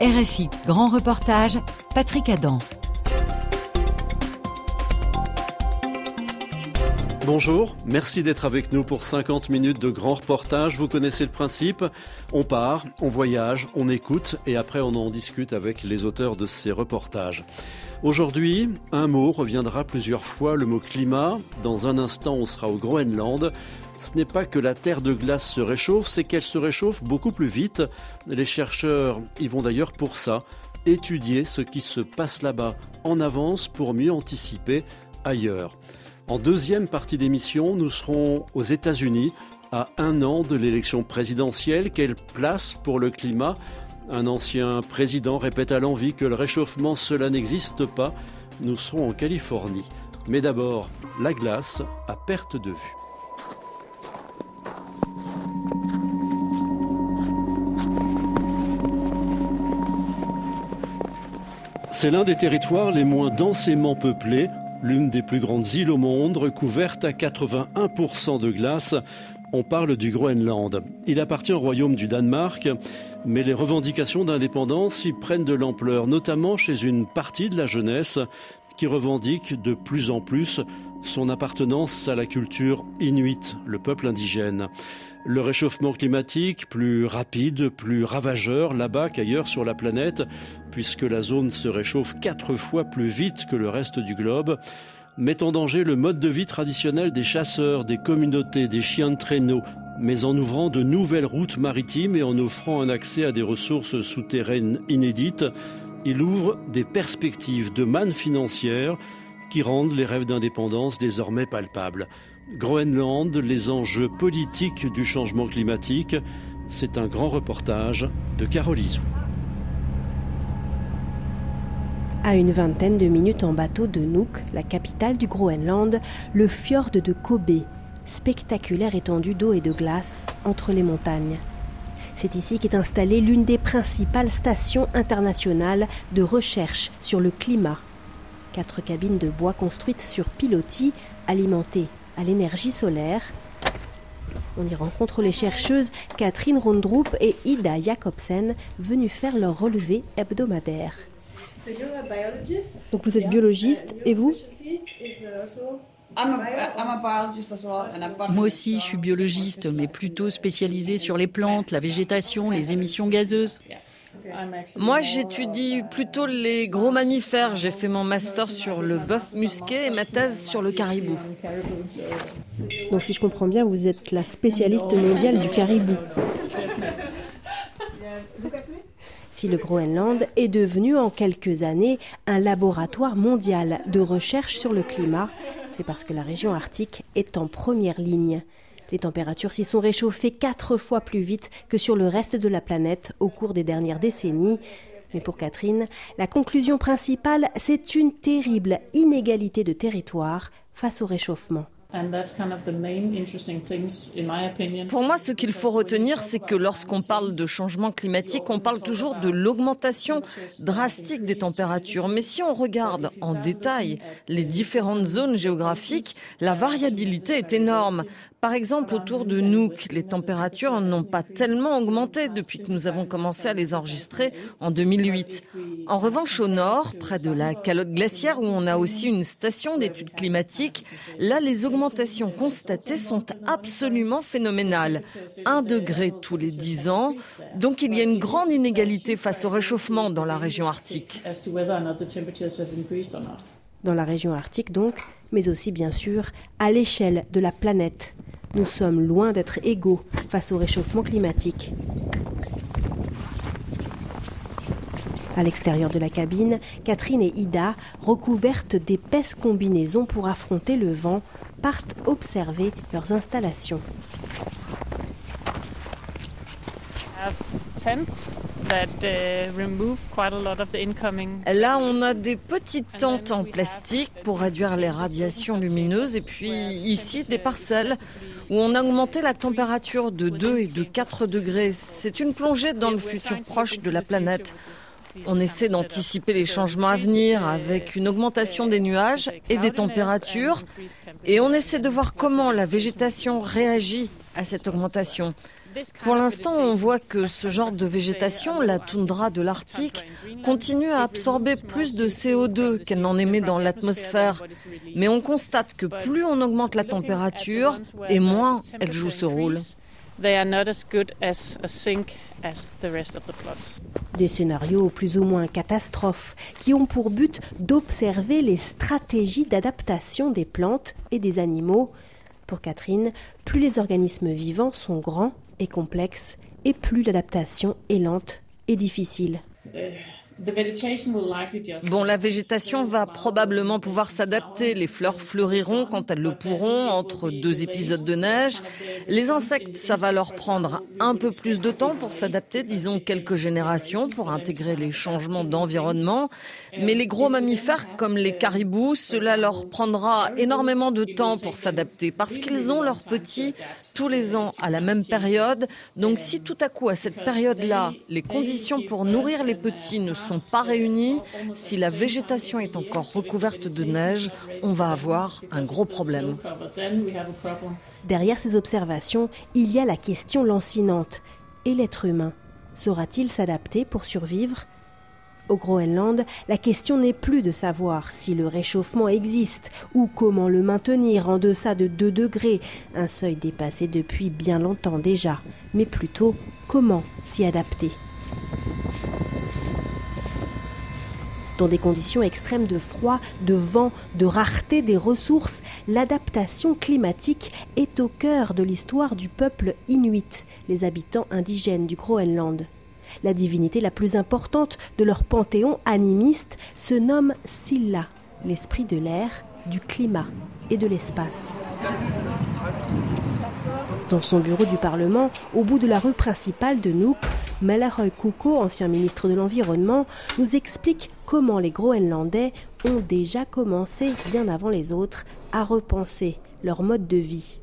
RFI, grand reportage, Patrick Adam. Bonjour, merci d'être avec nous pour 50 minutes de grand reportage. Vous connaissez le principe, on part, on voyage, on écoute et après on en discute avec les auteurs de ces reportages. Aujourd'hui, un mot reviendra plusieurs fois, le mot climat. Dans un instant, on sera au Groenland. Ce n'est pas que la terre de glace se réchauffe, c'est qu'elle se réchauffe beaucoup plus vite. Les chercheurs y vont d'ailleurs pour ça, étudier ce qui se passe là-bas en avance pour mieux anticiper ailleurs. En deuxième partie d'émission, nous serons aux États-Unis à un an de l'élection présidentielle. Quelle place pour le climat? Un ancien président répète à l'envie que le réchauffement, cela n'existe pas. Nous serons en Californie. Mais d'abord, la glace à perte de vue. C'est l'un des territoires les moins densément peuplés l'une des plus grandes îles au monde, recouverte à 81% de glace. On parle du Groenland. Il appartient au royaume du Danemark, mais les revendications d'indépendance y prennent de l'ampleur, notamment chez une partie de la jeunesse qui revendique de plus en plus son appartenance à la culture inuite, le peuple indigène. Le réchauffement climatique, plus rapide, plus ravageur là-bas qu'ailleurs sur la planète, puisque la zone se réchauffe quatre fois plus vite que le reste du globe, met en danger le mode de vie traditionnel des chasseurs, des communautés, des chiens de traîneau, mais en ouvrant de nouvelles routes maritimes et en offrant un accès à des ressources souterraines inédites, il ouvre des perspectives de manne financière qui rendent les rêves d'indépendance désormais palpables. Groenland, les enjeux politiques du changement climatique, c'est un grand reportage de Carole À une vingtaine de minutes en bateau de Nuuk, la capitale du Groenland, le fjord de Kobe, spectaculaire étendue d'eau et de glace entre les montagnes. C'est ici qu'est installée l'une des principales stations internationales de recherche sur le climat. Quatre cabines de bois construites sur pilotis, alimentées à l'énergie solaire. On y rencontre les chercheuses Catherine Rondrup et Ida Jacobsen, venues faire leur relevé hebdomadaire. Donc vous êtes biologiste et vous? Moi aussi, je suis biologiste, mais plutôt spécialisée sur les plantes, la végétation, les émissions gazeuses. Moi, j'étudie plutôt les gros mammifères. J'ai fait mon master sur le bœuf musqué et ma thèse sur le caribou. Donc, si je comprends bien, vous êtes la spécialiste mondiale du caribou. Si le Groenland est devenu en quelques années un laboratoire mondial de recherche sur le climat, c'est parce que la région arctique est en première ligne. Les températures s'y sont réchauffées quatre fois plus vite que sur le reste de la planète au cours des dernières décennies. Mais pour Catherine, la conclusion principale, c'est une terrible inégalité de territoire face au réchauffement. Pour moi, ce qu'il faut retenir, c'est que lorsqu'on parle de changement climatique, on parle toujours de l'augmentation drastique des températures. Mais si on regarde en détail les différentes zones géographiques, la variabilité est énorme. Par exemple, autour de Nuuk, les températures n'ont pas tellement augmenté depuis que nous avons commencé à les enregistrer en 2008. En revanche, au nord, près de la calotte glaciaire, où on a aussi une station d'études climatiques, là, les augmentations constatées sont absolument phénoménales. Un degré tous les dix ans. Donc, il y a une grande inégalité face au réchauffement dans la région arctique. Dans la région arctique, donc, mais aussi, bien sûr, à l'échelle de la planète. Nous sommes loin d'être égaux face au réchauffement climatique. À l'extérieur de la cabine, Catherine et Ida, recouvertes d'épaisses combinaisons pour affronter le vent, partent observer leurs installations. Là, on a des petites tentes en plastique pour réduire les radiations lumineuses et puis ici des parcelles où on a augmenté la température de 2 et de 4 degrés. C'est une plongée dans le futur proche de la planète. On essaie d'anticiper les changements à venir avec une augmentation des nuages et des températures et on essaie de voir comment la végétation réagit à cette augmentation. Pour l'instant, on voit que ce genre de végétation, la toundra de l'Arctique, continue à absorber plus de CO2 qu'elle n'en émet dans l'atmosphère. Mais on constate que plus on augmente la température, et moins elle joue ce rôle. Des scénarios plus ou moins catastrophes qui ont pour but d'observer les stratégies d'adaptation des plantes et des animaux. Pour Catherine, plus les organismes vivants sont grands et complexes, et plus l'adaptation est lente et difficile. Bon, la végétation va probablement pouvoir s'adapter. Les fleurs fleuriront quand elles le pourront entre deux épisodes de neige. Les insectes, ça va leur prendre un peu plus de temps pour s'adapter, disons quelques générations pour intégrer les changements d'environnement. Mais les gros mammifères comme les caribous, cela leur prendra énormément de temps pour s'adapter parce qu'ils ont leurs petits tous les ans à la même période. Donc si tout à coup à cette période-là, les conditions pour nourrir les petits ne sont pas réunies, si la végétation est encore recouverte de neige, on va avoir un gros problème. Derrière ces observations, il y a la question lancinante. Et l'être humain Saura-t-il s'adapter pour survivre? Au Groenland, la question n'est plus de savoir si le réchauffement existe ou comment le maintenir en deçà de 2 degrés, un seuil dépassé depuis bien longtemps déjà, mais plutôt comment s'y adapter? Dans des conditions extrêmes de froid, de vent, de rareté des ressources, l'adaptation climatique est au cœur de l'histoire du peuple inuit, les habitants indigènes du Groenland. La divinité la plus importante de leur panthéon animiste se nomme Silla, l'esprit de l'air, du climat et de l'espace. Dans son bureau du Parlement, au bout de la rue principale de Nuuk, Malaroy Kuko, ancien ministre de l'Environnement, nous explique comment les Groenlandais ont déjà commencé, bien avant les autres, à repenser leur mode de vie.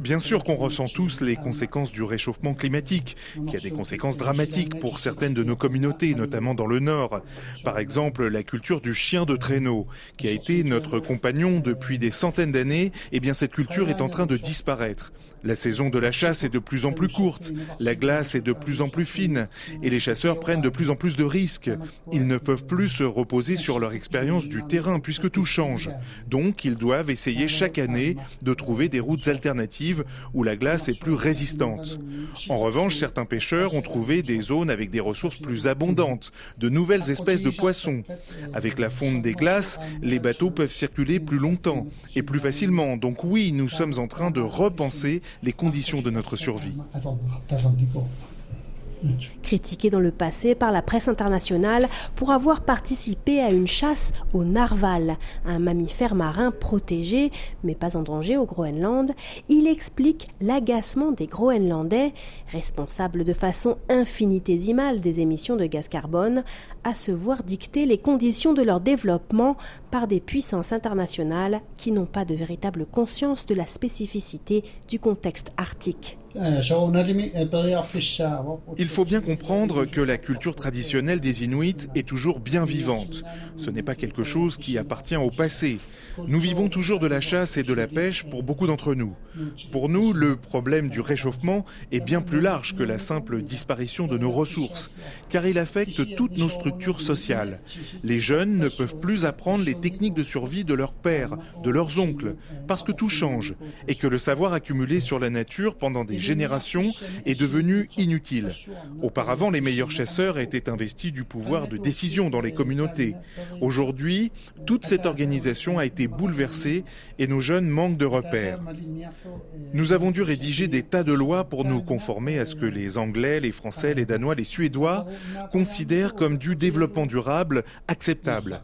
Bien sûr qu'on ressent tous les conséquences du réchauffement climatique, qui a des conséquences dramatiques pour certaines de nos communautés, notamment dans le Nord. Par exemple, la culture du chien de traîneau, qui a été notre compagnon depuis des centaines d'années, eh bien cette culture est en train de disparaître. La saison de la chasse est de plus en plus courte, la glace est de plus en plus fine, et les chasseurs prennent de plus en plus de risques. Ils ne peuvent plus se reposer sur leur expérience du terrain puisque tout change. Donc ils doivent essayer chaque année de trouver des routes alternatives où la glace est plus résistante. En revanche, certains pêcheurs ont trouvé des zones avec des ressources plus abondantes, de nouvelles espèces de poissons. Avec la fonte des glaces, les bateaux peuvent circuler plus longtemps et plus facilement. Donc oui, nous sommes en train de repenser les conditions de notre survie. Critiqué dans le passé par la presse internationale pour avoir participé à une chasse au narval, un mammifère marin protégé mais pas en danger au Groenland, il explique l'agacement des Groenlandais, responsables de façon infinitésimale des émissions de gaz carbone, à se voir dicter les conditions de leur développement par des puissances internationales qui n'ont pas de véritable conscience de la spécificité du contexte arctique. Il faut bien comprendre que la culture traditionnelle des Inuits est toujours bien vivante. Ce n'est pas quelque chose qui appartient au passé. Nous vivons toujours de la chasse et de la pêche pour beaucoup d'entre nous. Pour nous, le problème du réchauffement est bien plus large que la simple disparition de nos ressources, car il affecte toutes nos structures sociales. Les jeunes ne peuvent plus apprendre les techniques de survie de leurs pères, de leurs oncles, parce que tout change, et que le savoir accumulé sur la nature pendant des génération est devenue inutile. Auparavant, les meilleurs chasseurs étaient investis du pouvoir de décision dans les communautés. Aujourd'hui, toute cette organisation a été bouleversée et nos jeunes manquent de repères. Nous avons dû rédiger des tas de lois pour nous conformer à ce que les Anglais, les Français, les Danois, les Suédois considèrent comme du développement durable acceptable.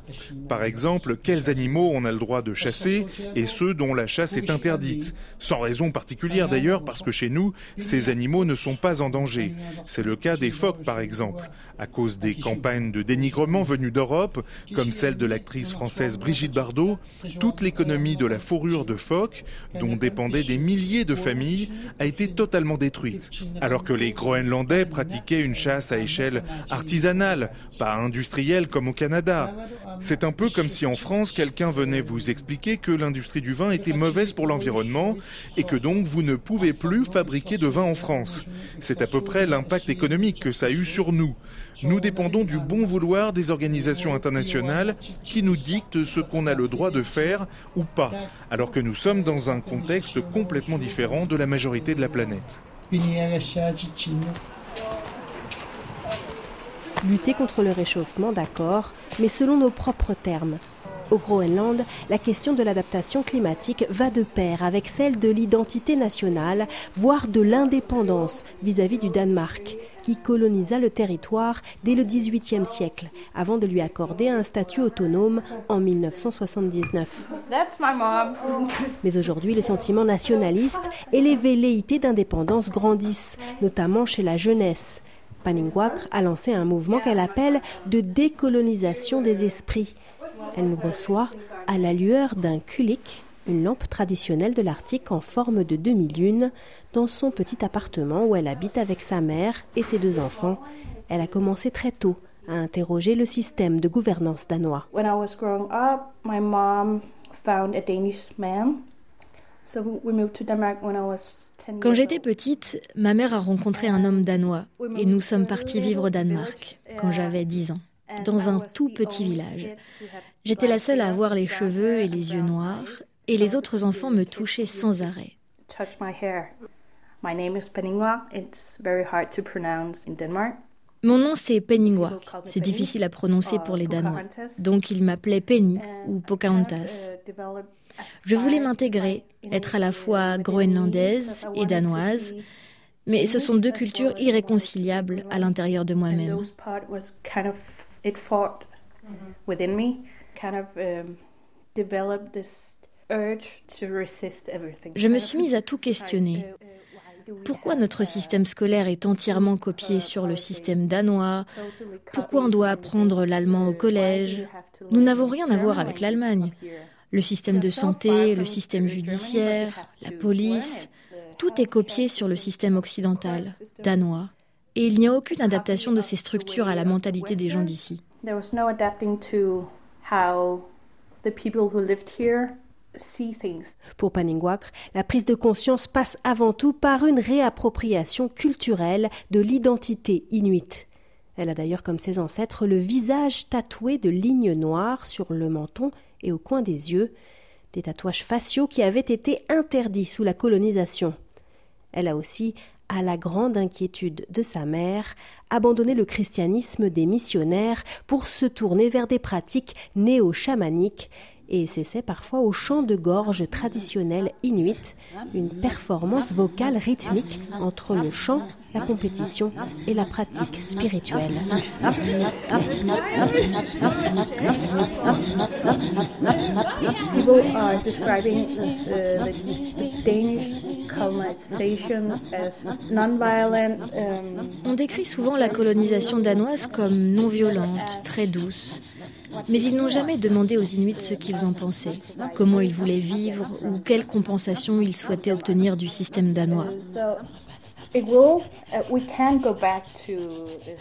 Par exemple, quels animaux on a le droit de chasser et ceux dont la chasse est interdite, sans raison particulière d'ailleurs parce que chez nous, ces animaux ne sont pas en danger. C'est le cas des phoques par exemple. À cause des campagnes de dénigrement venues d'Europe, comme celle de l'actrice française Brigitte Bardot, toute l'économie de la fourrure de phoque, dont dépendaient des milliers de familles, a été totalement détruite. Alors que les Groenlandais pratiquaient une chasse à échelle artisanale, pas industrielle comme au Canada. C'est un peu comme si en France, quelqu'un venait vous expliquer que l'industrie du vin était mauvaise pour l'environnement et que donc vous ne pouvez plus fabriquer de vin en France. C'est à peu près l'impact économique que ça a eu sur nous. Nous dépendons du bon vouloir des organisations internationales qui nous dictent ce qu'on a le droit de faire ou pas, alors que nous sommes dans un contexte complètement différent de la majorité de la planète. Lutter contre le réchauffement, d'accord, mais selon nos propres termes. Au Groenland, la question de l'adaptation climatique va de pair avec celle de l'identité nationale, voire de l'indépendance vis-à-vis du Danemark, qui colonisa le territoire dès le XVIIIe siècle, avant de lui accorder un statut autonome en 1979. Mais aujourd'hui, le sentiment nationaliste et les velléités d'indépendance grandissent, notamment chez la jeunesse. Paningwak a lancé un mouvement qu'elle appelle de décolonisation des esprits. Elle nous reçoit à la lueur d'un kulik, une lampe traditionnelle de l'Arctique en forme de demi-lune, dans son petit appartement où elle habite avec sa mère et ses deux enfants. Elle a commencé très tôt à interroger le système de gouvernance danois. Quand j'étais petite, ma mère a rencontré un homme danois et nous sommes partis vivre au Danemark quand j'avais 10 ans, dans un tout petit village. J'étais la seule à avoir les cheveux et les yeux noirs et les autres enfants me touchaient sans arrêt. Mon nom c'est Penningwak. C'est difficile à prononcer pour les Danois. Donc ils m'appelaient Penny ou Pocahontas. Je voulais m'intégrer, être à la fois groenlandaise et danoise, mais ce sont deux cultures irréconciliables à l'intérieur de moi-même. Je me suis mise à tout questionner. Pourquoi notre système scolaire est entièrement copié sur le système danois? Pourquoi on doit apprendre l'allemand au collège? Nous n'avons rien à voir avec l'Allemagne. Le système de santé, le système judiciaire, la police, tout est copié sur le système occidental, danois. Et il n'y a aucune adaptation de ces structures à la mentalité des gens d'ici. Pour Paningwak, la prise de conscience passe avant tout par une réappropriation culturelle de l'identité inuite. Elle a d'ailleurs comme ses ancêtres le visage tatoué de lignes noires sur le menton et au coin des yeux, des tatouages faciaux qui avaient été interdits sous la colonisation. Elle a aussi, à la grande inquiétude de sa mère, abandonné le christianisme des missionnaires pour se tourner vers des pratiques néo-chamaniques et s'essaie parfois au chant de gorge traditionnel inuit, une performance vocale rythmique entre le chant, la compétition et la pratique spirituelle. On décrit souvent la colonisation danoise comme non violente, très douce. Mais ils n'ont jamais demandé aux Inuits ce qu'ils en pensaient, comment ils voulaient vivre ou quelle compensation ils souhaitaient obtenir du système danois.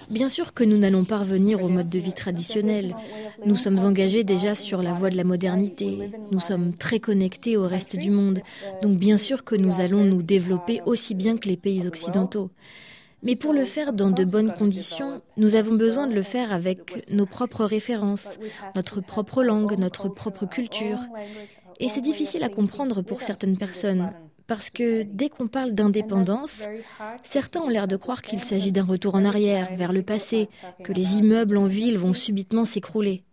Bien sûr que nous n'allons pas revenir au mode de vie traditionnel. Nous sommes engagés déjà sur la voie de la modernité. Nous sommes très connectés au reste du monde. Donc bien sûr que nous allons nous développer aussi bien que les pays occidentaux. Mais pour le faire dans de bonnes conditions, nous avons besoin de le faire avec nos propres références, notre propre langue, notre propre culture. Et c'est difficile à comprendre pour certaines personnes, parce que dès qu'on parle d'indépendance, certains ont l'air de croire qu'il s'agit d'un retour en arrière, vers le passé, que les immeubles en ville vont subitement s'écrouler.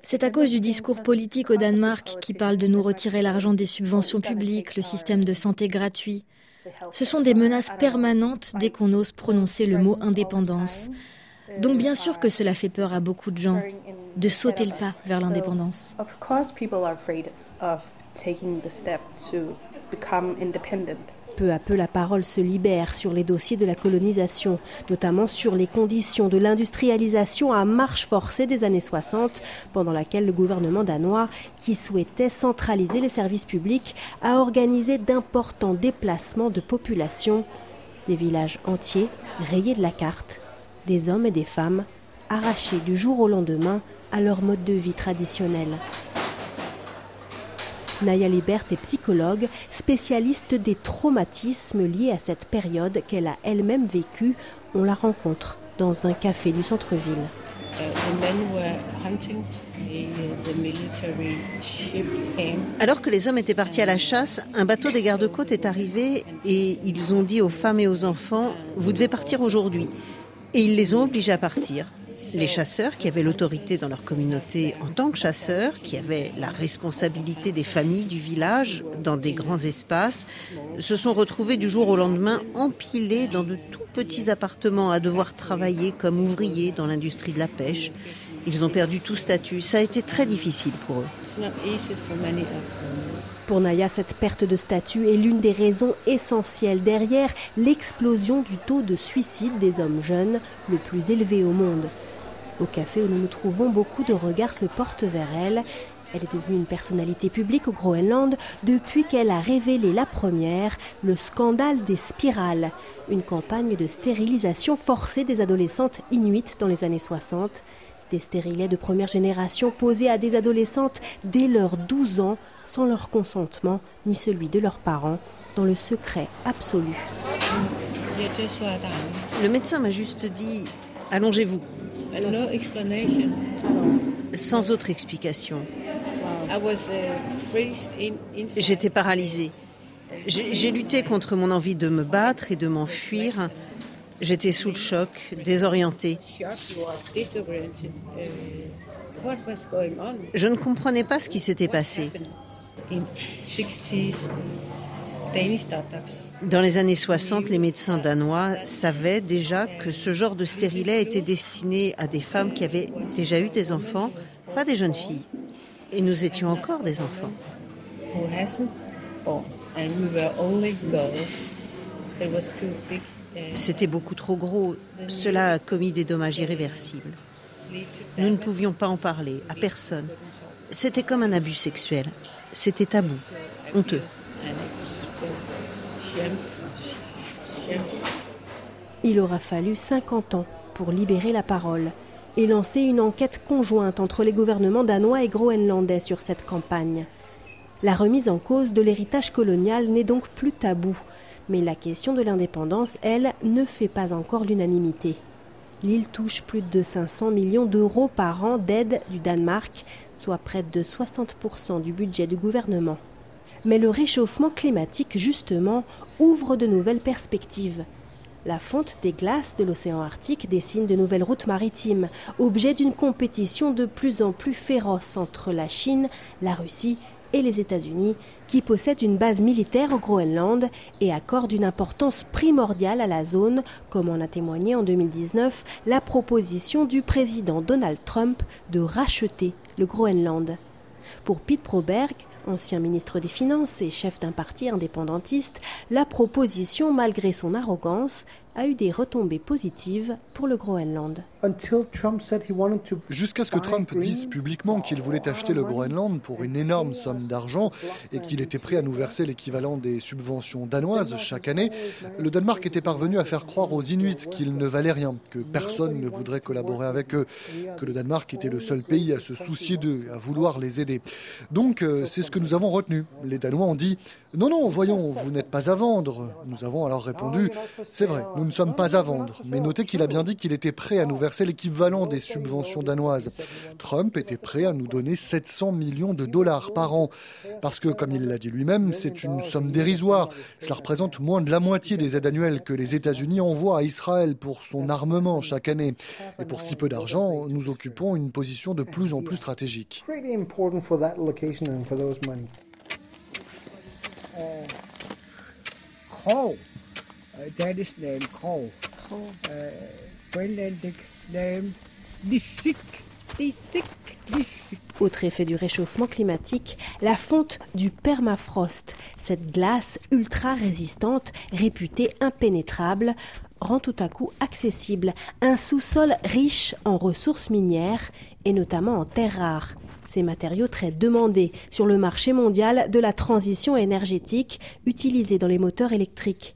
C'est à cause du discours politique au Danemark qui parle de nous retirer l'argent des subventions publiques, le système de santé gratuit. Ce sont des menaces permanentes dès qu'on ose prononcer le mot indépendance. Donc bien sûr que cela fait peur à beaucoup de gens de sauter le pas vers l'indépendance. Peu à peu, la parole se libère sur les dossiers de la colonisation, notamment sur les conditions de l'industrialisation à marche forcée des années 60, pendant laquelle le gouvernement danois, qui souhaitait centraliser les services publics, a organisé d'importants déplacements de population, des villages entiers rayés de la carte, des hommes et des femmes arrachés du jour au lendemain à leur mode de vie traditionnel. Naya Libert est psychologue, spécialiste des traumatismes liés à cette période qu'elle a elle-même vécue. On la rencontre dans un café du centre-ville. Alors que les hommes étaient partis à la chasse, un bateau des gardes-côtes est arrivé et ils ont dit aux femmes et aux enfants, vous devez partir aujourd'hui. Et ils les ont obligés à partir les chasseurs qui avaient l'autorité dans leur communauté en tant que chasseurs, qui avaient la responsabilité des familles du village dans des grands espaces, se sont retrouvés du jour au lendemain empilés dans de tout petits appartements à devoir travailler comme ouvriers dans l'industrie de la pêche. Ils ont perdu tout statut. Ça a été très difficile pour eux. Pour Naya, cette perte de statut est l'une des raisons essentielles derrière l'explosion du taux de suicide des hommes jeunes, le plus élevé au monde. Au café où nous nous trouvons, beaucoup de regards se portent vers elle. Elle est devenue une personnalité publique au Groenland depuis qu'elle a révélé la première, le scandale des spirales, une campagne de stérilisation forcée des adolescentes inuites dans les années 60. Des stérilets de première génération posés à des adolescentes dès leurs 12 ans, sans leur consentement ni celui de leurs parents, dans le secret absolu. Le médecin m'a juste dit Allongez-vous. Sans autre explication. J'étais paralysée. J'ai lutté contre mon envie de me battre et de m'enfuir. J'étais sous le choc, désorientée. Je ne comprenais pas ce qui s'était passé. Dans les années 60, les médecins danois savaient déjà que ce genre de stérilet était destiné à des femmes qui avaient déjà eu des enfants, pas des jeunes filles. Et nous étions encore des enfants. C'était beaucoup trop gros. Cela a commis des dommages irréversibles. Nous ne pouvions pas en parler à personne. C'était comme un abus sexuel. C'était tabou, honteux. Il aura fallu 50 ans pour libérer la parole et lancer une enquête conjointe entre les gouvernements danois et groenlandais sur cette campagne. La remise en cause de l'héritage colonial n'est donc plus tabou, mais la question de l'indépendance, elle, ne fait pas encore l'unanimité. L'île touche plus de 500 millions d'euros par an d'aide du Danemark, soit près de 60% du budget du gouvernement. Mais le réchauffement climatique, justement, ouvre de nouvelles perspectives. La fonte des glaces de l'océan Arctique dessine de nouvelles routes maritimes, objet d'une compétition de plus en plus féroce entre la Chine, la Russie et les États-Unis, qui possèdent une base militaire au Groenland et accordent une importance primordiale à la zone, comme en a témoigné en 2019 la proposition du président Donald Trump de racheter le Groenland. Pour Pete Proberg, ancien ministre des Finances et chef d'un parti indépendantiste, la proposition, malgré son arrogance, a eu des retombées positives pour le Groenland. Jusqu'à ce que Trump dise publiquement qu'il voulait acheter le Groenland pour une énorme somme d'argent et qu'il était prêt à nous verser l'équivalent des subventions danoises chaque année, le Danemark était parvenu à faire croire aux Inuits qu'il ne valait rien, que personne ne voudrait collaborer avec eux, que le Danemark était le seul pays à se soucier d'eux, à vouloir les aider. Donc euh, c'est ce que nous avons retenu. Les Danois ont dit non, non, voyons, vous n'êtes pas à vendre. Nous avons alors répondu C'est vrai, nous ne sommes pas à vendre. Mais notez qu'il a bien dit qu'il était prêt à nous verser l'équivalent des subventions danoises. Trump était prêt à nous donner 700 millions de dollars par an. Parce que, comme il l'a dit lui-même, c'est une somme dérisoire. Cela représente moins de la moitié des aides annuelles que les États-Unis envoient à Israël pour son armement chaque année. Et pour si peu d'argent, nous occupons une position de plus en plus stratégique. Uh, Autre effet du réchauffement climatique, la fonte du permafrost, cette glace ultra résistante, réputée impénétrable, rend tout à coup accessible un sous-sol riche en ressources minières et notamment en terres rares ces matériaux très demandés sur le marché mondial de la transition énergétique utilisés dans les moteurs électriques.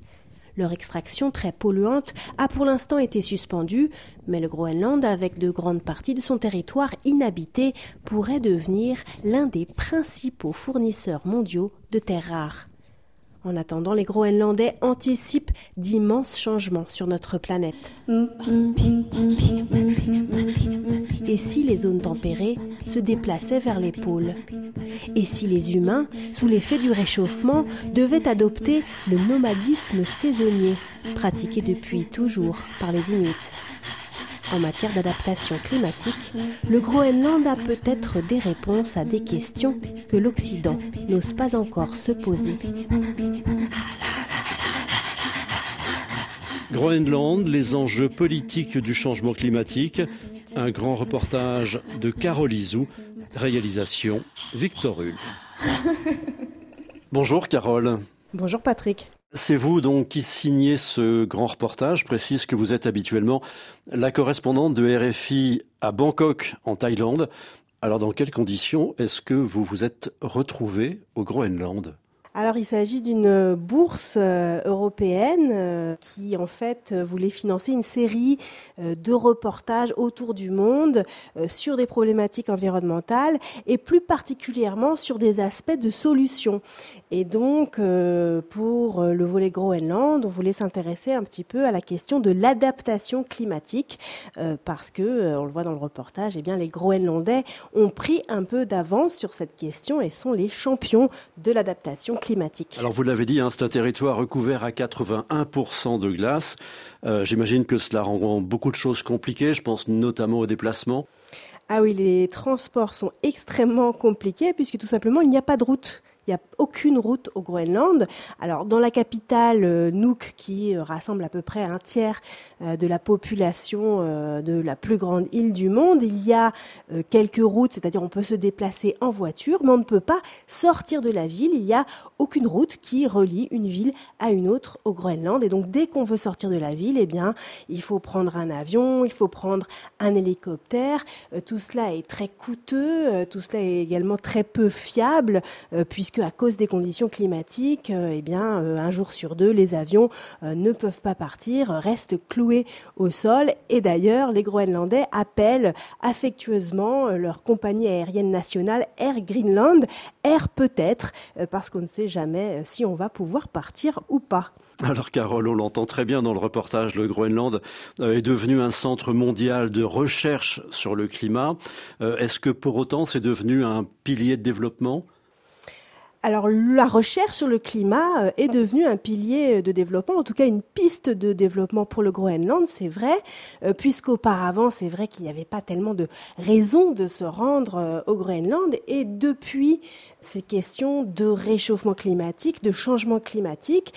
Leur extraction très polluante a pour l'instant été suspendue, mais le Groenland, avec de grandes parties de son territoire inhabité, pourrait devenir l'un des principaux fournisseurs mondiaux de terres rares. En attendant, les Groenlandais anticipent d'immenses changements sur notre planète. Et si les zones tempérées se déplaçaient vers les pôles? Et si les humains, sous l'effet du réchauffement, devaient adopter le nomadisme saisonnier, pratiqué depuis toujours par les Inuits? En matière d'adaptation climatique, le Groenland a peut-être des réponses à des questions que l'Occident n'ose pas encore se poser. Groenland, les enjeux politiques du changement climatique, un grand reportage de Carole Izou, réalisation Victor Hull. Bonjour Carole. Bonjour Patrick. C'est vous donc qui signez ce grand reportage. Précise que vous êtes habituellement la correspondante de RFI à Bangkok, en Thaïlande. Alors, dans quelles conditions est-ce que vous vous êtes retrouvé au Groenland? Alors il s'agit d'une bourse euh, européenne euh, qui en fait voulait financer une série euh, de reportages autour du monde sur des problématiques environnementales et plus particulièrement sur des aspects de solutions. Et donc pour le volet Groenland, on voulait s'intéresser un petit peu à la question de l'adaptation climatique parce que on le voit dans le reportage, eh bien les Groenlandais ont pris un peu d'avance sur cette question et sont les champions de l'adaptation climatique alors vous l'avez dit, hein, c'est un territoire recouvert à 81% de glace. Euh, j'imagine que cela rend beaucoup de choses compliquées, je pense notamment aux déplacements. Ah oui, les transports sont extrêmement compliqués puisque tout simplement il n'y a pas de route. Il n'y a aucune route au Groenland. Alors, dans la capitale, euh, Nuuk, qui euh, rassemble à peu près un tiers euh, de la population de la plus grande île du monde, il y a quelques routes, c'est-à-dire on peut se déplacer en voiture, mais on ne peut pas sortir de la ville. Il n'y a aucune route qui relie une ville à une autre au Groenland. Et donc, dès qu'on veut sortir de la ville, eh bien, il faut prendre un avion, il faut prendre un hélicoptère. Tout cela est très coûteux, tout cela est également très peu fiable, puisque à cause des conditions climatiques, euh, eh bien, euh, un jour sur deux, les avions euh, ne peuvent pas partir, restent cloués au sol. Et d'ailleurs, les Groenlandais appellent affectueusement leur compagnie aérienne nationale Air Greenland, Air peut-être, parce qu'on ne sait jamais si on va pouvoir partir ou pas. Alors Carole, on l'entend très bien dans le reportage, le Groenland est devenu un centre mondial de recherche sur le climat. Est-ce que pour autant c'est devenu un pilier de développement? Alors la recherche sur le climat euh, est devenue un pilier de développement, en tout cas une piste de développement pour le Groenland, c'est vrai, euh, puisqu'auparavant c'est vrai qu'il n'y avait pas tellement de raisons de se rendre euh, au Groenland et depuis ces questions de réchauffement climatique, de changement climatique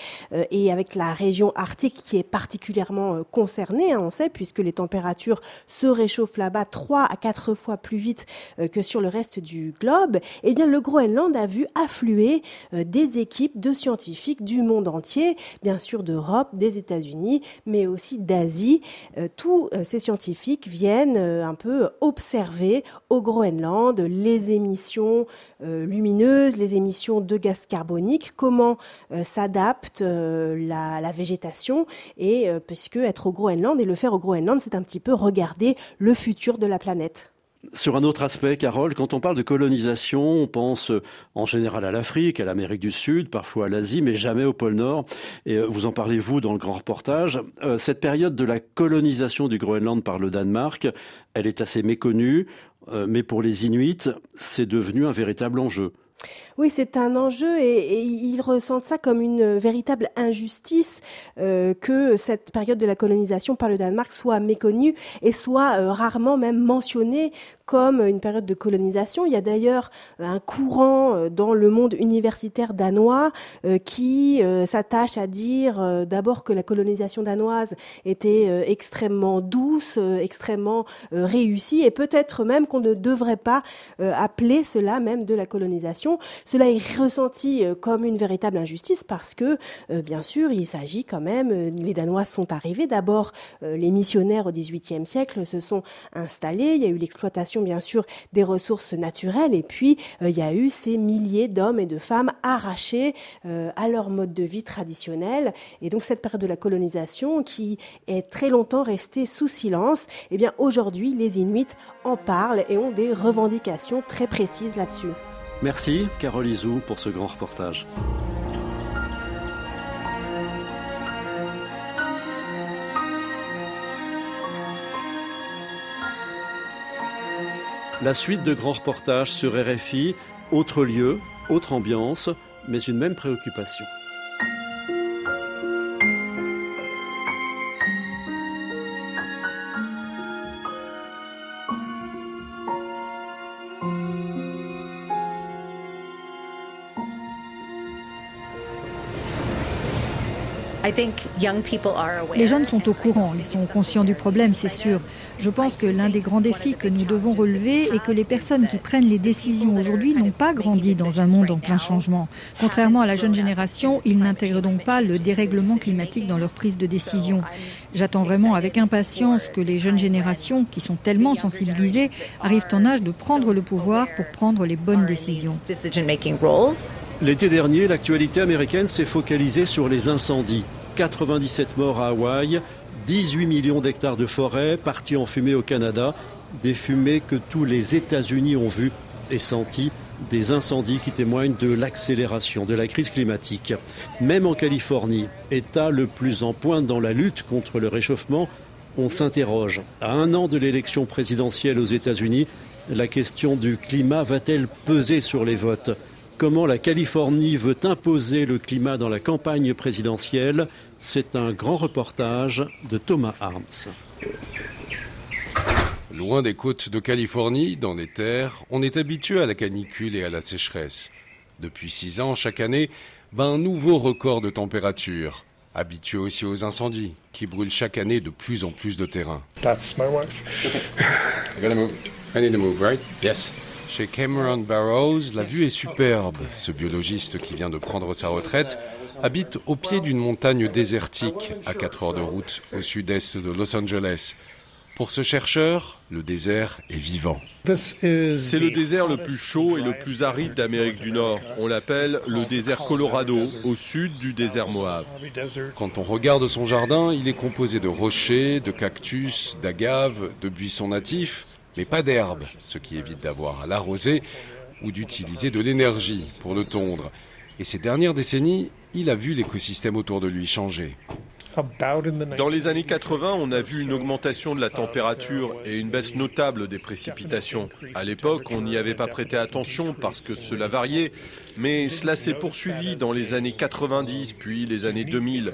et avec la région arctique qui est particulièrement concernée, hein, on sait, puisque les températures se réchauffent là-bas trois à quatre fois plus vite que sur le reste du globe, eh bien le Groenland a vu affluer euh, des équipes de scientifiques du monde entier, bien sûr d'Europe, des États-Unis, mais aussi d'Asie. Euh, tous euh, ces scientifiques viennent un peu observer au Groenland les émissions lumineuses, les émissions de gaz carbonique, comment s'adapte la, la, végétation, et puisque être au Groenland et le faire au Groenland, c'est un petit peu regarder le futur de la planète. Sur un autre aspect, Carole, quand on parle de colonisation, on pense euh, en général à l'Afrique, à l'Amérique du Sud, parfois à l'Asie, mais jamais au pôle Nord. Et euh, vous en parlez, vous, dans le grand reportage. Euh, cette période de la colonisation du Groenland par le Danemark, elle est assez méconnue, mais pour les Inuits, c'est devenu un véritable enjeu. Oui, c'est un enjeu et, ils ressentent ça comme une véritable injustice euh, que cette période de la colonisation par le Danemark soit méconnue et soit euh, rarement même mentionnée comme une période de colonisation. Il y a d'ailleurs un courant euh, dans le monde universitaire danois qui s'attache à dire d'abord que la colonisation danoise était extrêmement douce, extrêmement réussie et peut-être même qu'on ne devrait pas appeler cela même de la colonisation. Cela est ressenti euh, comme une véritable injustice parce que, euh, bien sûr, il s'agit quand même, les Danois sont arrivés. D'abord, les missionnaires au XVIIIe siècle se sont installés. Il y a eu l'exploitation, bien sûr, des ressources naturelles. Et puis, il y a eu ces milliers d'hommes et de femmes arrachés à leur mode de vie traditionnel. Et donc, cette période de la colonisation qui est très longtemps restée sous silence, eh bien, aujourd'hui, les Inuits en parlent et ont des revendications très précises là-dessus. Merci, Carole Izou, pour ce grand reportage. La suite de grands reportages sur RFI, autre lieu, autre ambiance, mais une même préoccupation. Les jeunes sont au courant, ils sont conscients du problème, c'est sûr. Je pense que l'un des grands défis que nous devons relever est que les personnes qui prennent les décisions aujourd'hui n'ont pas grandi dans un monde en plein changement. Contrairement à la jeune génération, ils n'intègrent donc pas le dérèglement climatique dans leur prise de décision. J'attends vraiment avec impatience que les jeunes générations, qui sont tellement sensibilisées, arrivent en âge de prendre le pouvoir pour prendre les bonnes décisions. L'été dernier, l'actualité américaine s'est focalisée sur les incendies. 97 morts à Hawaï, 18 millions d'hectares de forêt partis en fumée au Canada, des fumées que tous les États-Unis ont vues et senties, des incendies qui témoignent de l'accélération de la crise climatique. Même en Californie, État le plus en pointe dans la lutte contre le réchauffement, on s'interroge. À un an de l'élection présidentielle aux États-Unis, la question du climat va-t-elle peser sur les votes? Comment la Californie veut imposer le climat dans la campagne présidentielle C'est un grand reportage de Thomas Arms. Loin des côtes de Californie, dans les terres, on est habitué à la canicule et à la sécheresse. Depuis six ans, chaque année, bat un nouveau record de température. Habitué aussi aux incendies, qui brûlent chaque année de plus en plus de terrain. That's my wife. I gotta move. I need to move, right? Yes. Chez Cameron Barrows, la vue est superbe. Ce biologiste qui vient de prendre sa retraite habite au pied d'une montagne désertique à 4 heures de route au sud-est de Los Angeles. Pour ce chercheur, le désert est vivant. C'est le désert le plus chaud et le plus aride d'Amérique du Nord. On l'appelle le désert Colorado, au sud du désert Moab. Quand on regarde son jardin, il est composé de rochers, de cactus, d'agaves, de buissons natifs mais pas d'herbe, ce qui évite d'avoir à l'arroser ou d'utiliser de l'énergie pour le tondre. Et ces dernières décennies, il a vu l'écosystème autour de lui changer. Dans les années 80, on a vu une augmentation de la température et une baisse notable des précipitations. À l'époque, on n'y avait pas prêté attention parce que cela variait, mais cela s'est poursuivi dans les années 90 puis les années 2000.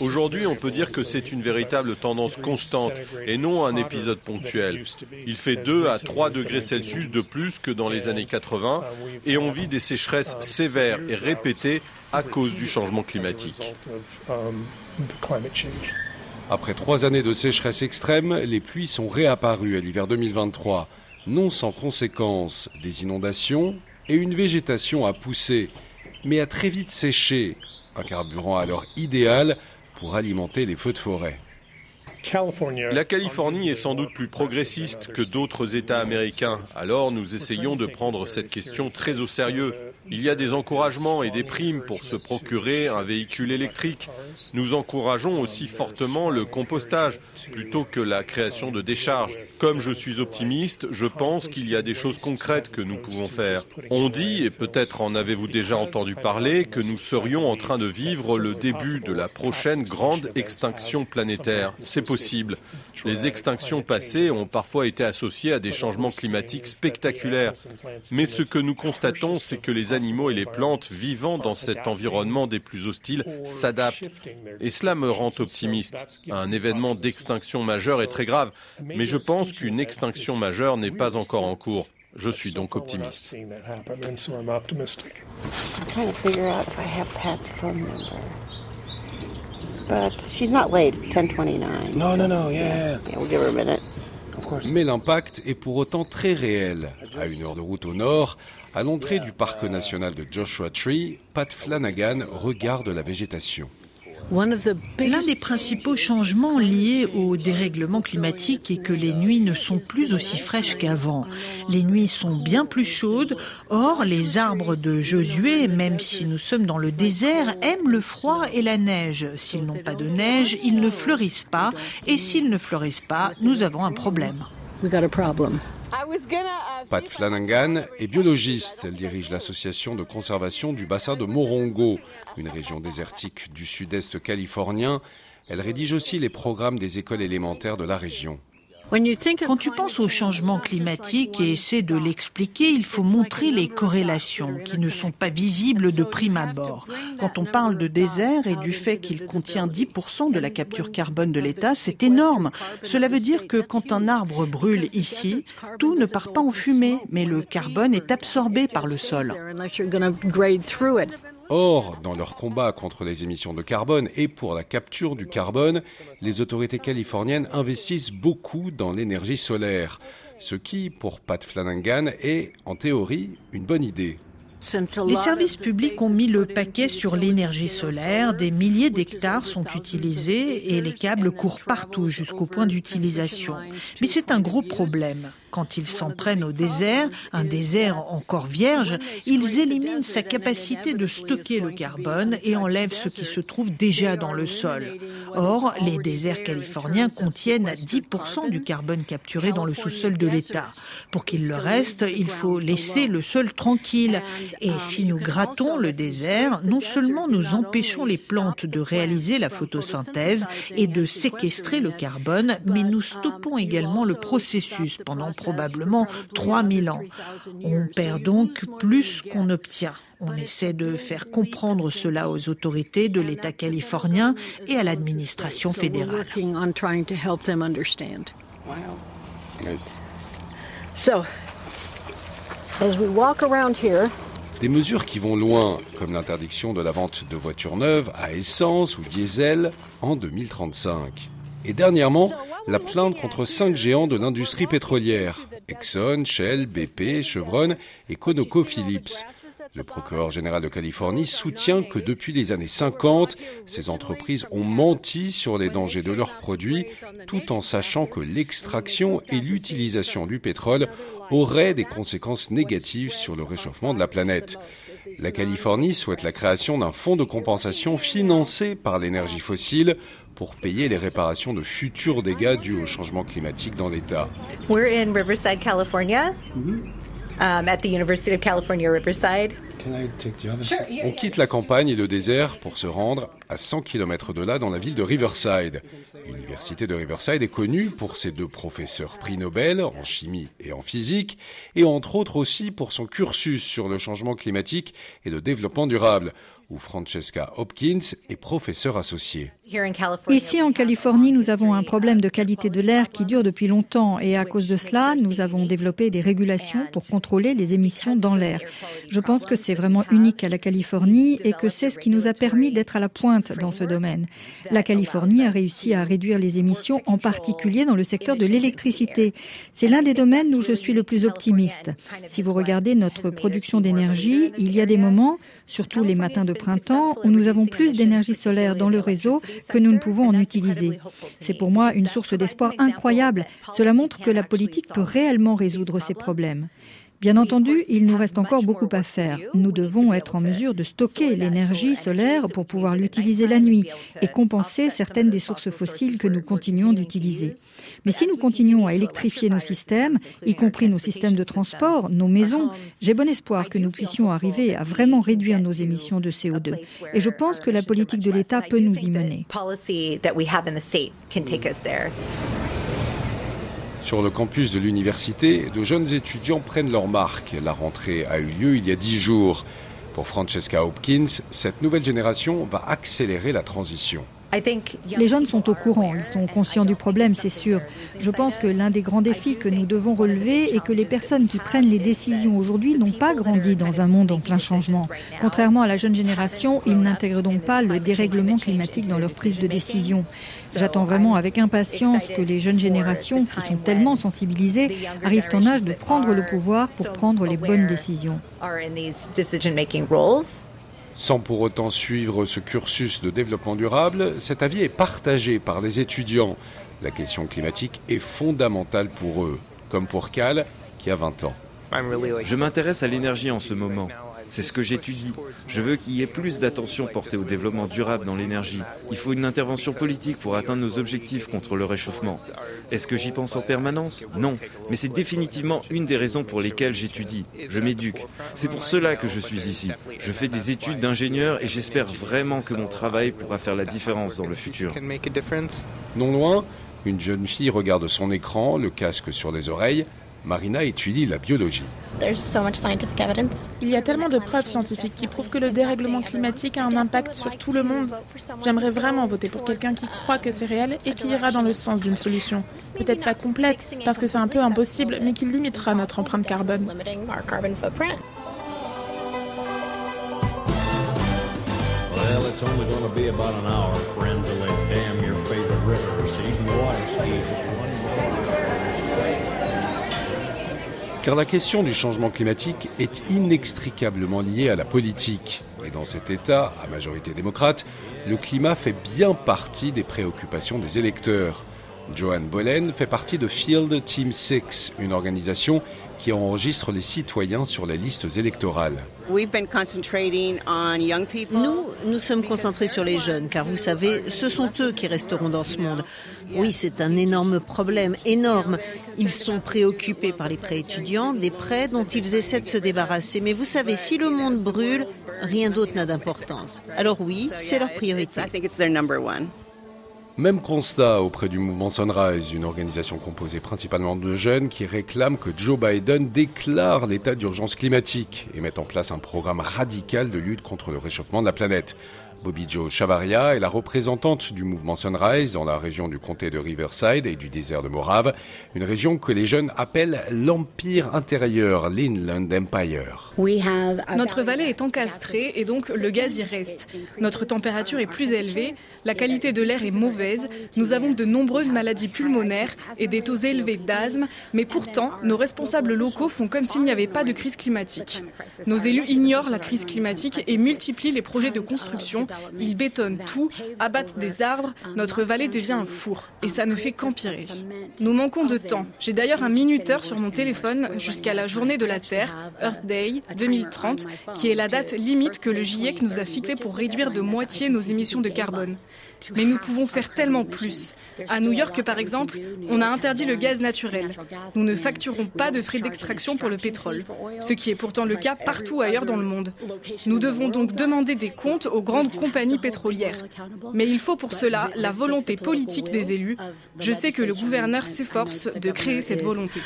Aujourd'hui, on peut dire que c'est une véritable tendance constante et non un épisode ponctuel. Il fait 2 à 3 degrés Celsius de plus que dans les années 80 et on vit des sécheresses sévères et répétées à cause du changement climatique. Après trois années de sécheresse extrême, les pluies sont réapparues à l'hiver 2023, non sans conséquences, des inondations et une végétation à pousser, mais à très vite sécher, un carburant alors idéal pour alimenter les feux de forêt. La Californie est sans doute plus progressiste que d'autres États américains, alors nous essayons de prendre cette question très au sérieux. Il y a des encouragements et des primes pour se procurer un véhicule électrique. Nous encourageons aussi fortement le compostage plutôt que la création de décharges. Comme je suis optimiste, je pense qu'il y a des choses concrètes que nous pouvons faire. On dit, et peut-être en avez-vous déjà entendu parler, que nous serions en train de vivre le début de la prochaine grande extinction planétaire. C'est possible. Les extinctions passées ont parfois été associées à des changements climatiques spectaculaires. Mais ce que nous constatons, c'est que les animaux et les plantes vivant dans cet environnement des plus hostiles s'adaptent. Et cela me rend optimiste. Un événement d'extinction majeure est très grave, mais je pense qu'une extinction majeure n'est pas encore en cours. Je suis donc optimiste. Mais l'impact est pour autant très réel. À une heure de route au nord, À l'entrée du parc national de Joshua Tree, Pat Flanagan regarde la végétation. L'un des principaux changements liés au dérèglement climatique est que les nuits ne sont plus aussi fraîches qu'avant. Les nuits sont bien plus chaudes. Or, les arbres de Josué, même si nous sommes dans le désert, aiment le froid et la neige. S'ils n'ont pas de neige, ils ne fleurissent pas. Et s'ils ne fleurissent pas, nous avons un problème. Pat Flanagan est biologiste. Elle dirige l'association de conservation du bassin de Morongo, une région désertique du sud-est californien. Elle rédige aussi les programmes des écoles élémentaires de la région. Quand tu penses au changement climatique et essaie de l'expliquer, il faut montrer les corrélations qui ne sont pas visibles de prime abord. Quand on parle de désert et du fait qu'il contient 10% de la capture carbone de l'État, c'est énorme. Cela veut dire que quand un arbre brûle ici, tout ne part pas en fumée, mais le carbone est absorbé par le sol. Or, dans leur combat contre les émissions de carbone et pour la capture du carbone, les autorités californiennes investissent beaucoup dans l'énergie solaire, ce qui, pour Pat Flanagan, est, en théorie, une bonne idée. Les services publics ont mis le paquet sur l'énergie solaire, des milliers d'hectares sont utilisés et les câbles courent partout jusqu'au point d'utilisation. Mais c'est un gros problème. Quand ils s'en prennent au désert, un désert encore vierge, ils éliminent sa capacité de stocker le carbone et enlèvent ce qui se trouve déjà dans le sol. Or, les déserts californiens contiennent 10% du carbone capturé dans le sous-sol de l'État. Pour qu'il le reste, il faut laisser le sol tranquille. Et si nous grattons le désert, non seulement nous empêchons les plantes de réaliser la photosynthèse et de séquestrer le carbone, mais nous stoppons également le processus pendant probablement 3000 ans. On perd donc plus qu'on obtient. On essaie de faire comprendre cela aux autorités de l'État californien et à l'administration fédérale. Des mesures qui vont loin, comme l'interdiction de la vente de voitures neuves à essence ou diesel en 2035. Et dernièrement, la plainte contre cinq géants de l'industrie pétrolière, Exxon, Shell, BP, Chevron et ConocoPhillips. Le procureur général de Californie soutient que depuis les années 50, ces entreprises ont menti sur les dangers de leurs produits tout en sachant que l'extraction et l'utilisation du pétrole auraient des conséquences négatives sur le réchauffement de la planète. La Californie souhaite la création d'un fonds de compensation financé par l'énergie fossile pour payer les réparations de futurs dégâts dus au changement climatique dans l'État. We're in Riverside, California, mm-hmm. um, at the University of California, Riverside. On quitte la campagne et le désert pour se rendre à 100 km de là dans la ville de Riverside. L'université de Riverside est connue pour ses deux professeurs prix Nobel en chimie et en physique et entre autres aussi pour son cursus sur le changement climatique et le développement durable où Francesca Hopkins est professeure associée. Ici en Californie, nous avons un problème de qualité de l'air qui dure depuis longtemps et à cause de cela, nous avons développé des régulations pour contrôler les émissions dans l'air. Je pense que c'est vraiment unique à la Californie et que c'est ce qui nous a permis d'être à la pointe dans ce domaine. La Californie a réussi à réduire les émissions, en particulier dans le secteur de l'électricité. C'est l'un des domaines où je suis le plus optimiste. Si vous regardez notre production d'énergie, il y a des moments, surtout les matins de printemps, où nous avons plus d'énergie solaire dans le réseau que nous ne pouvons en utiliser. C'est pour moi une source d'espoir incroyable. Cela montre que la politique peut réellement résoudre ces problèmes. Bien entendu, il nous reste encore beaucoup à faire. Nous devons être en mesure de stocker l'énergie solaire pour pouvoir l'utiliser la nuit et compenser certaines des sources fossiles que nous continuons d'utiliser. Mais si nous continuons à électrifier nos systèmes, y compris nos systèmes de transport, nos maisons, j'ai bon espoir que nous puissions arriver à vraiment réduire nos émissions de CO2. Et je pense que la politique de l'État peut nous y mener. Sur le campus de l'université, de jeunes étudiants prennent leur marque. La rentrée a eu lieu il y a dix jours. Pour Francesca Hopkins, cette nouvelle génération va accélérer la transition. Les jeunes sont au courant, ils sont conscients du problème, c'est sûr. Je pense que l'un des grands défis que nous devons relever est que les personnes qui prennent les décisions aujourd'hui n'ont pas grandi dans un monde en plein changement. Contrairement à la jeune génération, ils n'intègrent donc pas le dérèglement climatique dans leur prise de décision. J'attends vraiment avec impatience que les jeunes générations, qui sont tellement sensibilisées, arrivent en âge de prendre le pouvoir pour prendre les bonnes décisions. Sans pour autant suivre ce cursus de développement durable, cet avis est partagé par les étudiants. La question climatique est fondamentale pour eux, comme pour Cal, qui a 20 ans. Je m'intéresse à l'énergie en ce moment. C'est ce que j'étudie. Je veux qu'il y ait plus d'attention portée au développement durable dans l'énergie. Il faut une intervention politique pour atteindre nos objectifs contre le réchauffement. Est-ce que j'y pense en permanence? Non. Mais c'est définitivement une des raisons pour lesquelles j'étudie. Je m'éduque. C'est pour cela que je suis ici. Je fais des études d'ingénieur et j'espère vraiment que mon travail pourra faire la différence dans le futur. Non loin, une jeune fille regarde son écran, le casque sur les oreilles. Marina étudie la biologie. Il y a tellement de preuves scientifiques qui prouvent que le dérèglement climatique a un impact sur tout le monde. J'aimerais vraiment voter pour quelqu'un qui croit que c'est réel et qui ira dans le sens d'une solution. Peut-être pas complète, parce que c'est un peu impossible, mais qui limitera notre empreinte carbone. Car la question du changement climatique est inextricablement liée à la politique. Et dans cet État, à majorité démocrate, le climat fait bien partie des préoccupations des électeurs. Joanne Bolen fait partie de Field Team 6, une organisation qui enregistre les citoyens sur les listes électorales. Nous, nous sommes concentrés sur les jeunes, car vous savez, ce sont eux qui resteront dans ce monde. Oui, c'est un énorme problème, énorme. Ils sont préoccupés par les prêts étudiants, des prêts dont ils essaient de se débarrasser. Mais vous savez, si le monde brûle, rien d'autre n'a d'importance. Alors oui, c'est leur priorité. Même constat auprès du mouvement Sunrise, une organisation composée principalement de jeunes qui réclament que Joe Biden déclare l'état d'urgence climatique et mette en place un programme radical de lutte contre le réchauffement de la planète. Bobby Joe Chavaria est la représentante du mouvement Sunrise dans la région du comté de Riverside et du désert de Morave, une région que les jeunes appellent l'Empire intérieur, l'Inland Empire. Notre vallée est encastrée et donc le gaz y reste. Notre température est plus élevée, la qualité de l'air est mauvaise, nous avons de nombreuses maladies pulmonaires et des taux élevés d'asthme, mais pourtant nos responsables locaux font comme s'il n'y avait pas de crise climatique. Nos élus ignorent la crise climatique et multiplient les projets de construction ils bétonnent tout, abattent des arbres, notre vallée devient un four. Et ça ne fait qu'empirer. Nous manquons de temps. J'ai d'ailleurs un minuteur sur mon téléphone jusqu'à la journée de la Terre, Earth Day 2030, qui est la date limite que le GIEC nous a fixée pour réduire de moitié nos émissions de carbone. Mais nous pouvons faire tellement plus. À New York, par exemple, on a interdit le gaz naturel. Nous ne facturons pas de frais d'extraction pour le pétrole, ce qui est pourtant le cas partout ailleurs dans le monde. Nous devons donc demander des comptes aux grandes compagnies pétrolières. Mais il faut pour cela la volonté politique des élus. Je sais que le gouverneur s'efforce de créer cette volonté.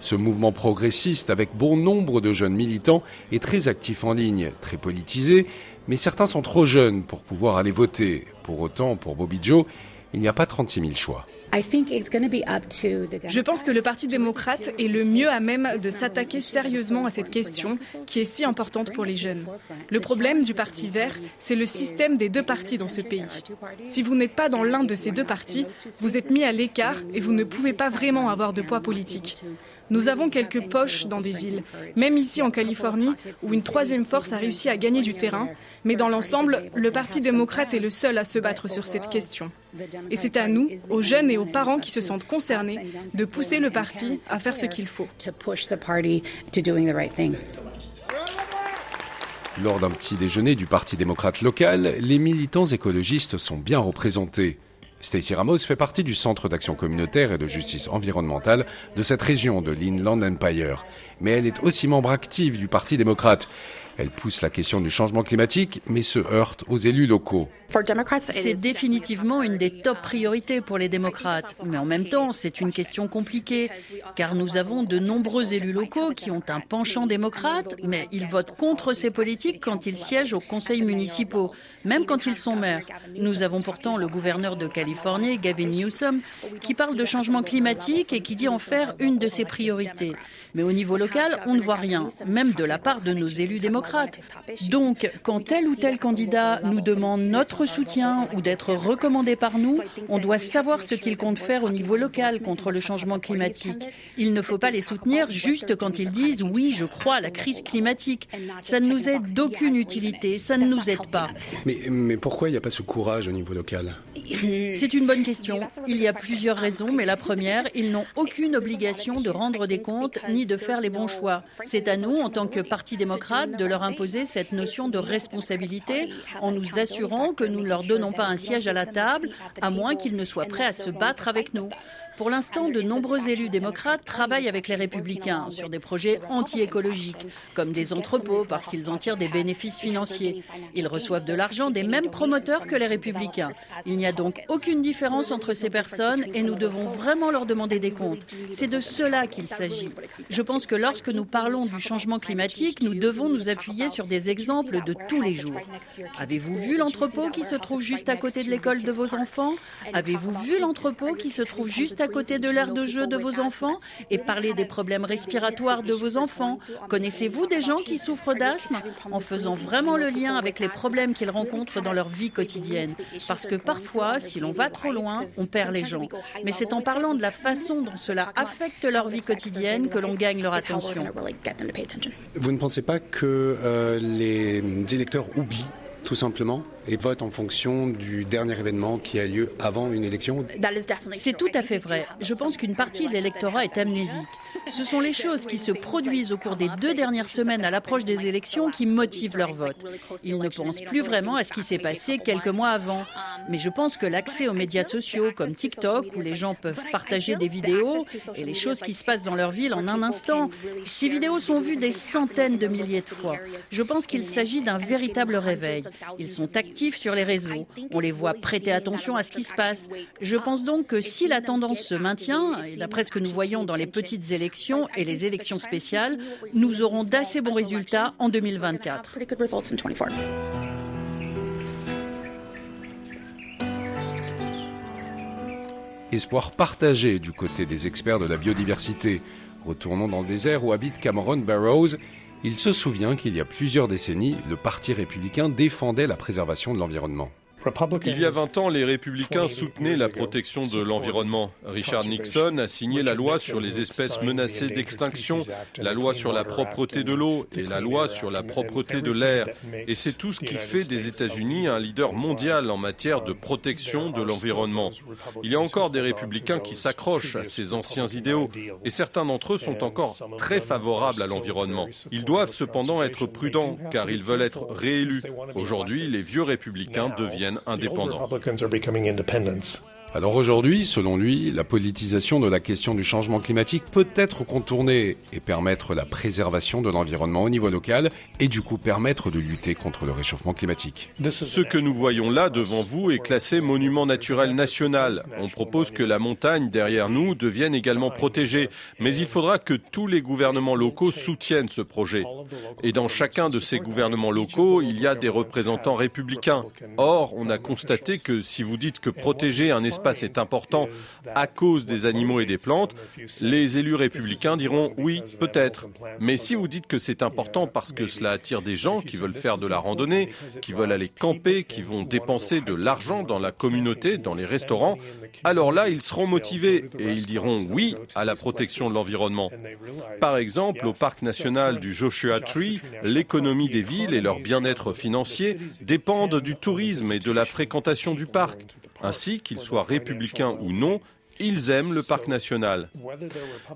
Ce mouvement progressiste, avec bon nombre de jeunes militants, est très actif en ligne, très politisé, mais certains sont trop jeunes pour pouvoir aller voter. Pour autant, pour Bobby Joe, il n'y a pas 36 000 choix. Je pense que le Parti démocrate est le mieux à même de s'attaquer sérieusement à cette question qui est si importante pour les jeunes. Le problème du Parti vert, c'est le système des deux partis dans ce pays. Si vous n'êtes pas dans l'un de ces deux partis, vous êtes mis à l'écart et vous ne pouvez pas vraiment avoir de poids politique. Nous avons quelques poches dans des villes, même ici en Californie, où une troisième force a réussi à gagner du terrain, mais dans l'ensemble, le Parti démocrate est le seul à se battre sur cette question. Et c'est à nous, aux jeunes et aux parents qui se sentent concernés, de pousser le parti à faire ce qu'il faut. Lors d'un petit déjeuner du Parti démocrate local, les militants écologistes sont bien représentés. Stacey Ramos fait partie du Centre d'action communautaire et de justice environnementale de cette région de l'Inland Empire. Mais elle est aussi membre active du Parti démocrate. Elle pousse la question du changement climatique, mais se heurte aux élus locaux. C'est définitivement une des top priorités pour les démocrates. Mais en même temps, c'est une question compliquée, car nous avons de nombreux élus locaux qui ont un penchant démocrate, mais ils votent contre ces politiques quand ils siègent aux conseils municipaux, même quand ils sont maires. Nous avons pourtant le gouverneur de Californie, Gavin Newsom, qui parle de changement climatique et qui dit en faire une de ses priorités. Mais au niveau local, on ne voit rien, même de la part de nos élus démocrates. Donc, quand tel ou tel candidat nous demande notre soutien ou d'être recommandé par nous, on doit savoir ce qu'il compte faire au niveau local contre le changement climatique. Il ne faut pas les soutenir juste quand ils disent oui, je crois à la crise climatique. Ça ne nous aide d'aucune utilité, ça ne nous aide pas. Mais, mais pourquoi il n'y a pas ce courage au niveau local? C'est une bonne question. Il y a plusieurs raisons, mais la première, ils n'ont aucune obligation de rendre des comptes ni de faire les bons choix. C'est à nous, en tant que Parti démocrate, de leur imposer cette notion de responsabilité en nous assurant que nous ne leur donnons pas un siège à la table, à moins qu'ils ne soient prêts à se battre avec nous. Pour l'instant, de nombreux élus démocrates travaillent avec les républicains sur des projets anti-écologiques, comme des entrepôts, parce qu'ils en tirent des bénéfices financiers. Ils reçoivent de l'argent des mêmes promoteurs que les républicains. Il n'y a donc aucune différence entre ces personnes et nous devons vraiment leur demander des comptes. C'est de cela qu'il s'agit. Je pense que lorsque nous parlons du changement climatique, nous devons nous appuyer sur des exemples de tous les jours. Avez-vous vu l'entrepôt qui se trouve juste à côté de l'école de vos enfants? Avez-vous vu l'entrepôt qui se trouve juste à côté de l'aire de jeu de vos enfants et parler des problèmes respiratoires de vos enfants? Connaissez-vous des gens qui souffrent d'asthme en faisant vraiment le lien avec les problèmes qu'ils rencontrent dans leur vie quotidienne? Parce que parfois, si l'on va trop loin, on perd les gens. Mais c'est en parlant de la façon dont cela affecte leur vie quotidienne que l'on gagne leur attention. Vous ne pensez pas que euh, les électeurs oublient tout simplement et votent en fonction du dernier événement qui a lieu avant une élection C'est tout à fait vrai. Je pense qu'une partie de l'électorat est amnésique. Ce sont les choses qui se produisent au cours des deux dernières semaines à l'approche des élections qui motivent leur vote. Ils ne pensent plus vraiment à ce qui s'est passé quelques mois avant. Mais je pense que l'accès aux médias sociaux comme TikTok, où les gens peuvent partager des vidéos et les choses qui se passent dans leur ville en un instant, ces vidéos sont vues des centaines de milliers de fois. Je pense qu'il s'agit d'un véritable réveil. Ils sont actifs sur les réseaux. On les voit prêter attention à ce qui se passe. Je pense donc que si la tendance se maintient, et d'après ce que nous voyons dans les petites élections et les élections spéciales, nous aurons d'assez bons résultats en 2024. Espoir partagé du côté des experts de la biodiversité. Retournons dans le désert où habite Cameron Barrows il se souvient qu'il y a plusieurs décennies, le Parti républicain défendait la préservation de l'environnement. Il y a 20 ans, les républicains soutenaient la protection de l'environnement. Richard Nixon a signé la loi sur les espèces menacées d'extinction, la loi sur la propreté de l'eau et la loi sur la propreté de l'air. Et c'est tout ce qui fait des États-Unis un leader mondial en matière de protection de l'environnement. Il y a encore des républicains qui s'accrochent à ces anciens idéaux et certains d'entre eux sont encore très favorables à l'environnement. Ils doivent cependant être prudents car ils veulent être réélus. Aujourd'hui, les vieux républicains deviennent indépendants. Alors aujourd'hui, selon lui, la politisation de la question du changement climatique peut être contournée et permettre la préservation de l'environnement au niveau local et du coup permettre de lutter contre le réchauffement climatique. Ce que nous voyons là devant vous est classé monument naturel national. On propose que la montagne derrière nous devienne également protégée, mais il faudra que tous les gouvernements locaux soutiennent ce projet. Et dans chacun de ces gouvernements locaux, il y a des représentants républicains. Or, on a constaté que si vous dites que protéger un espace espace est important à cause des animaux et des plantes, les élus républicains diront oui, peut-être. Mais si vous dites que c'est important parce que cela attire des gens qui veulent faire de la randonnée, qui veulent aller camper, qui vont dépenser de l'argent dans la communauté, dans les restaurants, alors là, ils seront motivés et ils diront oui à la protection de l'environnement. Par exemple, au parc national du Joshua Tree, l'économie des villes et leur bien-être financier dépendent du tourisme et de la fréquentation du parc. Ainsi, qu'ils soient républicains ou non, ils aiment le parc national.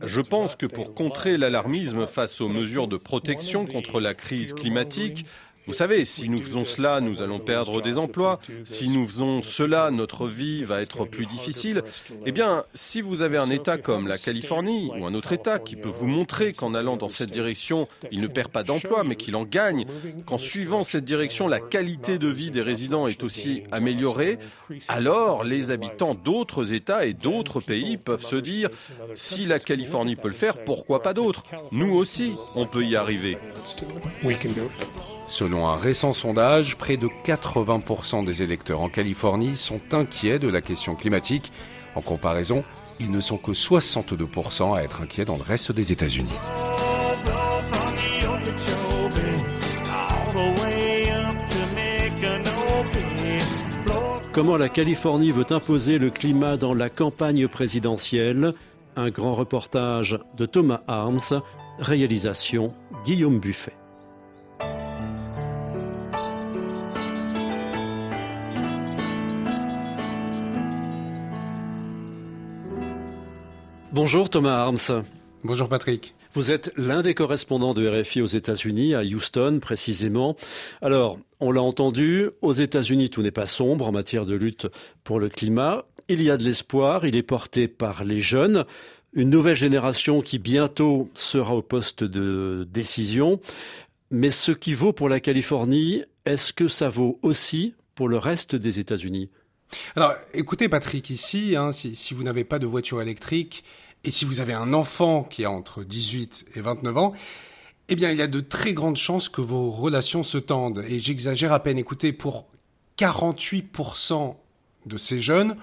Je pense que pour contrer l'alarmisme face aux mesures de protection contre la crise climatique, Vous savez, si nous faisons cela, nous allons perdre des emplois. Si nous faisons cela, notre vie va être plus difficile. Eh bien, si vous avez un État comme la Californie ou un autre État qui peut vous montrer qu'en allant dans cette direction, il ne perd pas d'emplois, mais qu'il en gagne, qu'en suivant cette direction, la qualité de vie des résidents est aussi améliorée, alors les habitants d'autres États et d'autres pays peuvent se dire, si la Californie peut le faire, pourquoi pas d'autres? Nous aussi, on peut y arriver. Selon un récent sondage, près de 80% des électeurs en Californie sont inquiets de la question climatique. En comparaison, ils ne sont que 62% à être inquiets dans le reste des États-Unis. Comment la Californie veut imposer le climat dans la campagne présidentielle? Un grand reportage de Thomas Arms, réalisation Guillaume Buffet. Bonjour Thomas Arms. Bonjour Patrick. Vous êtes l'un des correspondants de RFI aux États-Unis, à Houston précisément. Alors, on l'a entendu, aux États-Unis, tout n'est pas sombre en matière de lutte pour le climat. Il y a de l'espoir, il est porté par les jeunes, une nouvelle génération qui bientôt sera au poste de décision. Mais ce qui vaut pour la Californie, est-ce que ça vaut aussi pour le reste des États-Unis? Alors, écoutez Patrick, ici, hein, si, si, vous n'avez pas de voiture électrique, et si vous avez un enfant qui a entre 18 et 29 ans, eh bien, il y a de très grandes chances que vos relations se tendent. Et j'exagère à peine. Écoutez, pour 48% de ces jeunes,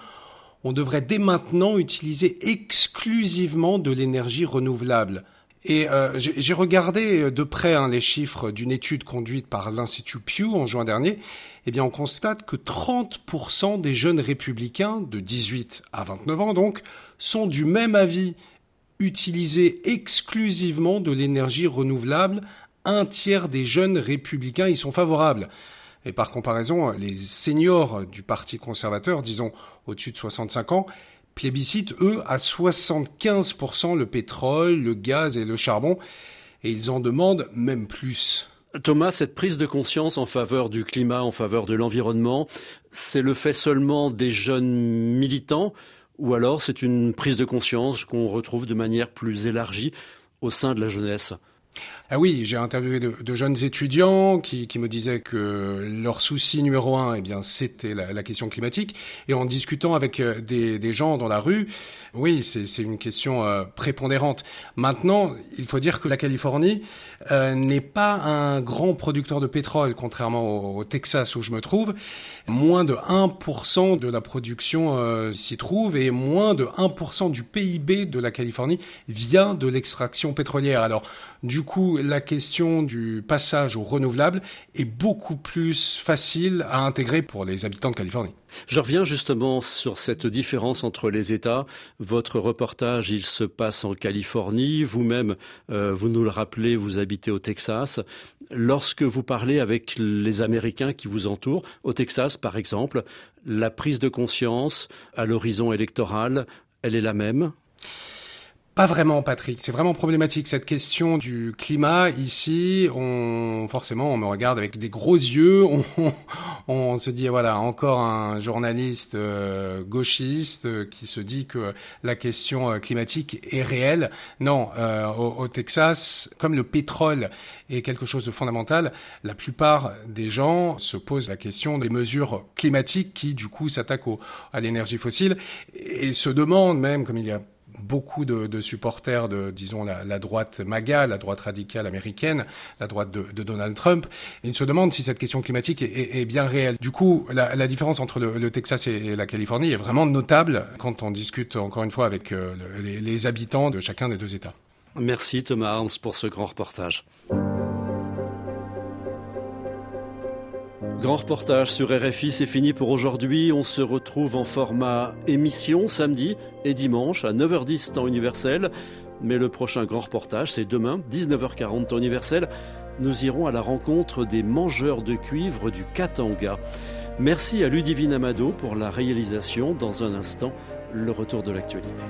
on devrait dès maintenant utiliser exclusivement de l'énergie renouvelable. Et euh, j'ai regardé de près hein, les chiffres d'une étude conduite par l'Institut Pew en juin dernier. Eh bien, on constate que 30% des jeunes républicains de 18 à 29 ans, donc, sont du même avis. Utiliser exclusivement de l'énergie renouvelable, un tiers des jeunes républicains y sont favorables. Et par comparaison, les seniors du Parti conservateur, disons au-dessus de 65 ans, plébiscitent, eux, à 75% le pétrole, le gaz et le charbon, et ils en demandent même plus. Thomas, cette prise de conscience en faveur du climat, en faveur de l'environnement, c'est le fait seulement des jeunes militants ou alors c'est une prise de conscience qu'on retrouve de manière plus élargie au sein de la jeunesse? Ah oui, j'ai interviewé de, de, jeunes étudiants qui, qui, me disaient que leur souci numéro un, eh bien, c'était la, la, question climatique. Et en discutant avec euh, des, des gens dans la rue, oui, c'est une question euh, prépondérante. Maintenant, il faut dire que la Californie euh, n'est pas un grand producteur de pétrole, contrairement au, au, Texas où je me trouve. Moins de 1% de la production euh, s'y trouve et moins de 1% du PIB de la Californie vient de l'extraction pétrolière. Alors, du coup, la question du passage au renouvelable est beaucoup plus facile à intégrer pour les habitants de Californie. Je reviens justement sur cette différence entre les États. Votre reportage, il se passe en Californie. Vous-même, euh, vous nous le rappelez, vous habitez au Texas. Lorsque vous parlez avec les Américains qui vous entourent, au Texas par exemple, la prise de conscience à l'horizon électoral, elle est la même? Pas vraiment, Patrick. C'est vraiment problématique cette question du climat. Ici, on forcément, on me regarde avec des gros yeux. On, on, se dit voilà, encore un journaliste euh, gauchiste euh, qui se dit que la question euh, climatique est réelle. Non, euh, au, au, Texas, comme le pétrole est quelque chose de fondamental, la plupart des gens se posent la question des mesures climatiques qui, du coup, s'attaquent à l'énergie fossile et se demandent même, comme il y a beaucoup de, supporters de, disons, la, droite MAGA, la droite radicale américaine, la droite de, Donald Trump. Ils se demandent si cette question climatique est, bien réelle. Du coup, la, différence entre le, Texas et la Californie est vraiment notable quand on discute, encore une fois, avec euh, les, les habitants de chacun des deux États. Merci Thomas Arms pour ce grand reportage. Grand reportage sur RFI, c'est fini pour aujourd'hui. On se retrouve en format émission samedi et dimanche à 9h10 temps universel. Mais le prochain grand reportage, c'est demain, 19h40 temps universel. Nous irons à la rencontre des mangeurs de cuivre du Katanga. Merci à Ludivine Amado pour la réalisation. Dans un instant, le retour de l'actualité.